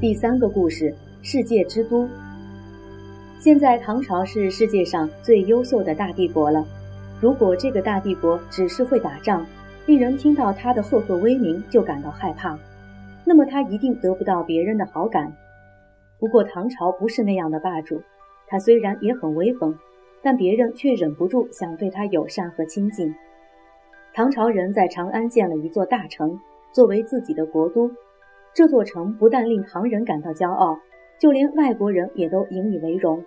第三个故事：世界之都。现在唐朝是世界上最优秀的大帝国了。如果这个大帝国只是会打仗，令人听到他的赫赫威名就感到害怕，那么他一定得不到别人的好感。不过唐朝不是那样的霸主，他虽然也很威风，但别人却忍不住想对他友善和亲近。唐朝人在长安建了一座大城，作为自己的国都。这座城不但令唐人感到骄傲，就连外国人也都引以为荣。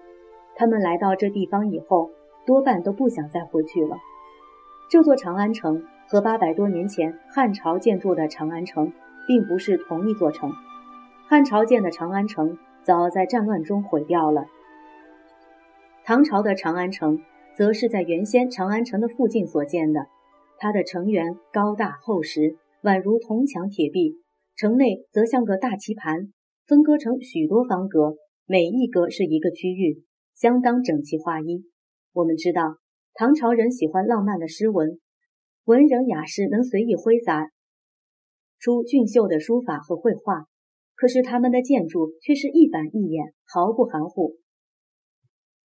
他们来到这地方以后，多半都不想再回去了。这座长安城和八百多年前汉朝建筑的长安城并不是同一座城。汉朝建的长安城早在战乱中毁掉了，唐朝的长安城则是在原先长安城的附近所建的。它的城垣高大厚实，宛如铜墙铁壁。城内则像个大棋盘，分割成许多方格，每一格是一个区域，相当整齐划一。我们知道，唐朝人喜欢浪漫的诗文，文人雅士能随意挥洒出俊秀的书法和绘画。可是他们的建筑却是一板一眼，毫不含糊，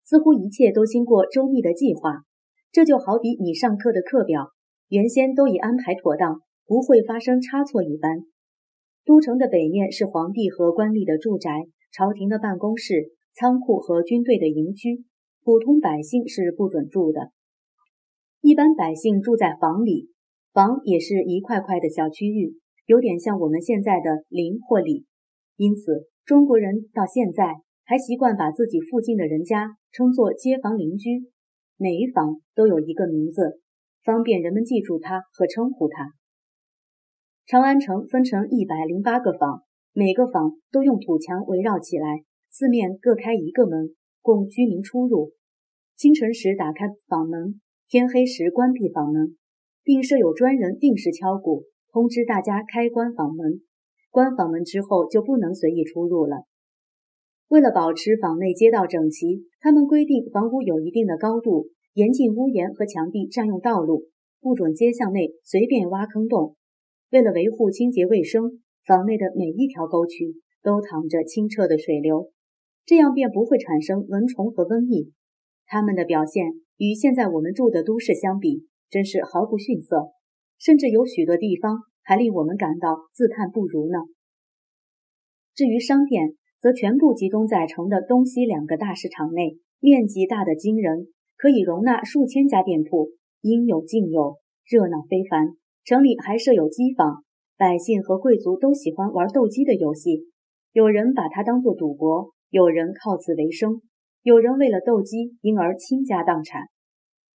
似乎一切都经过周密的计划。这就好比你上课的课表，原先都已安排妥当，不会发生差错一般。都城的北面是皇帝和官吏的住宅、朝廷的办公室、仓库和军队的营区，普通百姓是不准住的。一般百姓住在房里，房也是一块块的小区域，有点像我们现在的邻或里。因此，中国人到现在还习惯把自己附近的人家称作街坊邻居，每一房都有一个名字，方便人们记住它和称呼它。长安城分成一百零八个坊，每个坊都用土墙围绕起来，四面各开一个门，供居民出入。清晨时打开坊门，天黑时关闭坊门，并设有专人定时敲鼓，通知大家开关坊门。关坊门之后就不能随意出入了。为了保持坊内街道整齐，他们规定房屋有一定的高度，严禁屋檐和墙壁占用道路，不准街巷内随便挖坑洞。为了维护清洁卫生，房内的每一条沟渠都淌着清澈的水流，这样便不会产生蚊虫和瘟疫。他们的表现与现在我们住的都市相比，真是毫不逊色，甚至有许多地方还令我们感到自叹不如呢。至于商店，则全部集中在城的东西两个大市场内，面积大得惊人，可以容纳数千家店铺，应有尽有，热闹非凡。城里还设有机坊，百姓和贵族都喜欢玩斗鸡的游戏。有人把它当作赌博，有人靠此为生，有人为了斗鸡因而倾家荡产。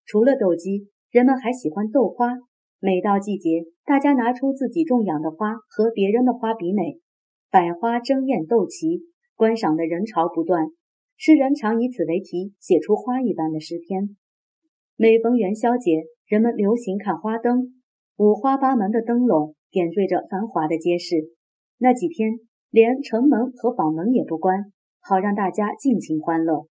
除了斗鸡，人们还喜欢斗花。每到季节，大家拿出自己种养的花和别人的花比美，百花争艳斗奇，观赏的人潮不断。诗人常以此为题，写出花一般的诗篇。每逢元宵节，人们流行看花灯。五花八门的灯笼点缀着繁华的街市。那几天，连城门和坊门也不关，好让大家尽情欢乐。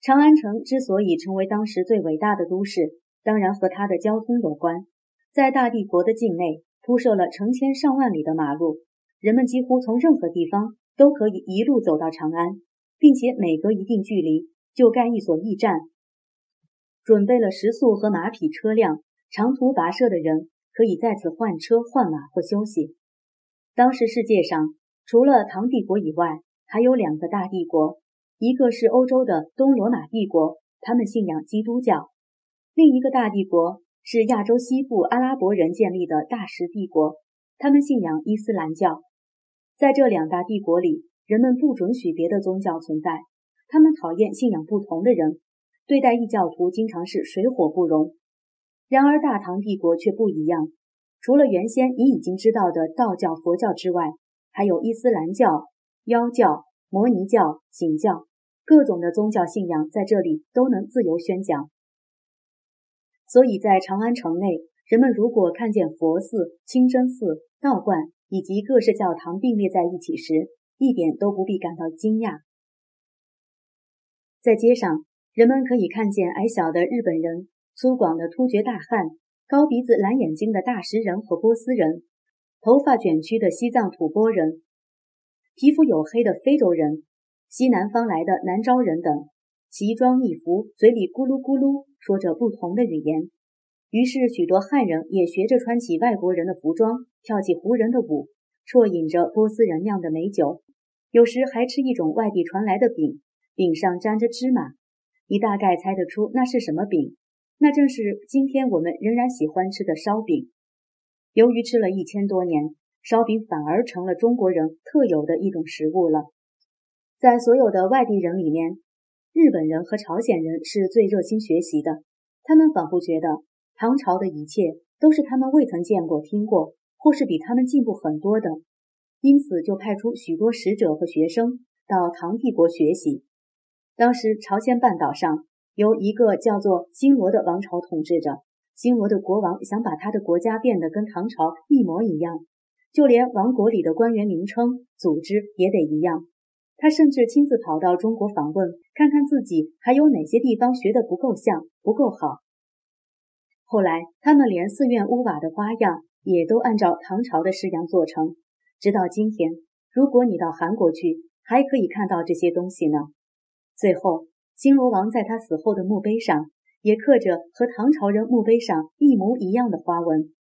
长安城之所以成为当时最伟大的都市，当然和它的交通有关。在大帝国的境内铺设了成千上万里的马路，人们几乎从任何地方都可以一路走到长安，并且每隔一定距离就盖一所驿站，准备了食宿和马匹车辆。长途跋涉的人可以在此换车、换马或休息。当时世界上除了唐帝国以外，还有两个大帝国，一个是欧洲的东罗马帝国，他们信仰基督教；另一个大帝国是亚洲西部阿拉伯人建立的大食帝国，他们信仰伊斯兰教。在这两大帝国里，人们不准许别的宗教存在，他们讨厌信仰不同的人，对待异教徒经常是水火不容。然而，大唐帝国却不一样。除了原先你已经知道的道教、佛教之外，还有伊斯兰教、妖教、摩尼教、景教，各种的宗教信仰在这里都能自由宣讲。所以在长安城内，人们如果看见佛寺、清真寺、道观以及各式教堂并列在一起时，一点都不必感到惊讶。在街上，人们可以看见矮小的日本人。粗犷的突厥大汉，高鼻子蓝眼睛的大食人和波斯人，头发卷曲的西藏吐蕃人，皮肤黝黑的非洲人、西南方来的南诏人等，奇装异服，嘴里咕噜咕噜说着不同的语言。于是，许多汉人也学着穿起外国人的服装，跳起胡人的舞，啜饮着波斯人酿的美酒，有时还吃一种外地传来的饼，饼上沾着芝麻。你大概猜得出那是什么饼？那正是今天我们仍然喜欢吃的烧饼。由于吃了一千多年，烧饼反而成了中国人特有的一种食物了。在所有的外地人里面，日本人和朝鲜人是最热心学习的。他们仿佛觉得。唐朝的一切都是他们未曾见过、听过，或是比他们进步很多的，因此就派出许多使者和学生到唐帝国学习。当时朝鲜半岛上由一个叫做新罗的王朝统治着，新罗的国王想把他的国家变得跟唐朝一模一样，就连王国里的官员名称、组织也得一样。他甚至亲自跑到中国访问，看看自己还有哪些地方学得不够像、不够好。后来，他们连寺院屋瓦的花样也都按照唐朝的式样做成。直到今天，如果你到韩国去，还可以看到这些东西呢。最后，新罗王在他死后的墓碑上也刻着和唐朝人墓碑上一模一样的花纹。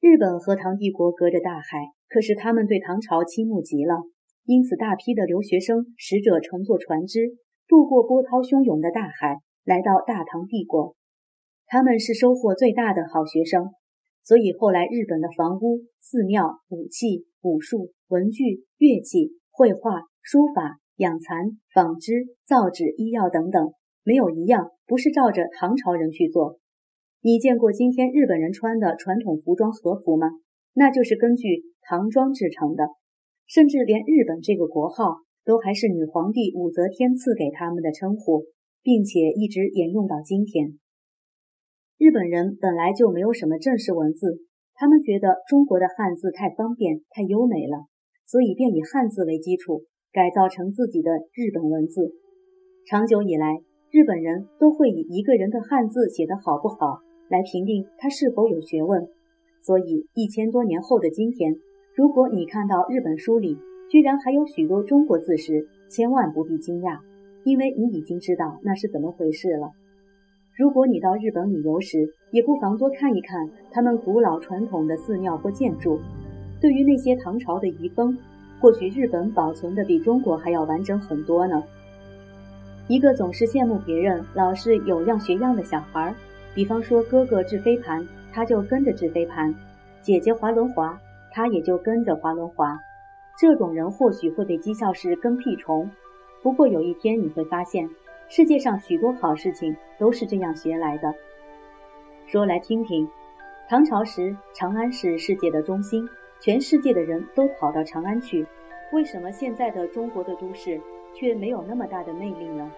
日本和唐帝国隔着大海，可是他们对唐朝倾慕极了，因此大批的留学生、使者乘坐船只，渡过波涛汹涌的大海，来到大唐帝国。他们是收获最大的好学生，所以后来日本的房屋、寺庙、武器、武术、文具、乐器、绘画、书法、养蚕、纺织、造纸、医药等等，没有一样不是照着唐朝人去做。你见过今天日本人穿的传统服装和服吗？那就是根据唐装制成的，甚至连日本这个国号都还是女皇帝武则天赐给他们的称呼，并且一直沿用到今天。日本人本来就没有什么正式文字，他们觉得中国的汉字太方便、太优美了，所以便以汉字为基础改造成自己的日本文字。长久以来，日本人都会以一个人的汉字写得好不好来评定他是否有学问。所以一千多年后的今天，如果你看到日本书里居然还有许多中国字时，千万不必惊讶，因为你已经知道那是怎么回事了。如果你到日本旅游时，也不妨多看一看他们古老传统的寺庙或建筑。对于那些唐朝的遗风，或许日本保存的比中国还要完整很多呢。一个总是羡慕别人老是有样学样的小孩，比方说哥哥制飞盘，他就跟着制飞盘；姐姐滑轮滑，他也就跟着滑轮滑。这种人或许会被讥笑是跟屁虫，不过有一天你会发现。世界上许多好事情都是这样学来的。说来听听，唐朝时长安是世界的中心，全世界的人都跑到长安去。为什么现在的中国的都市却没有那么大的魅力呢？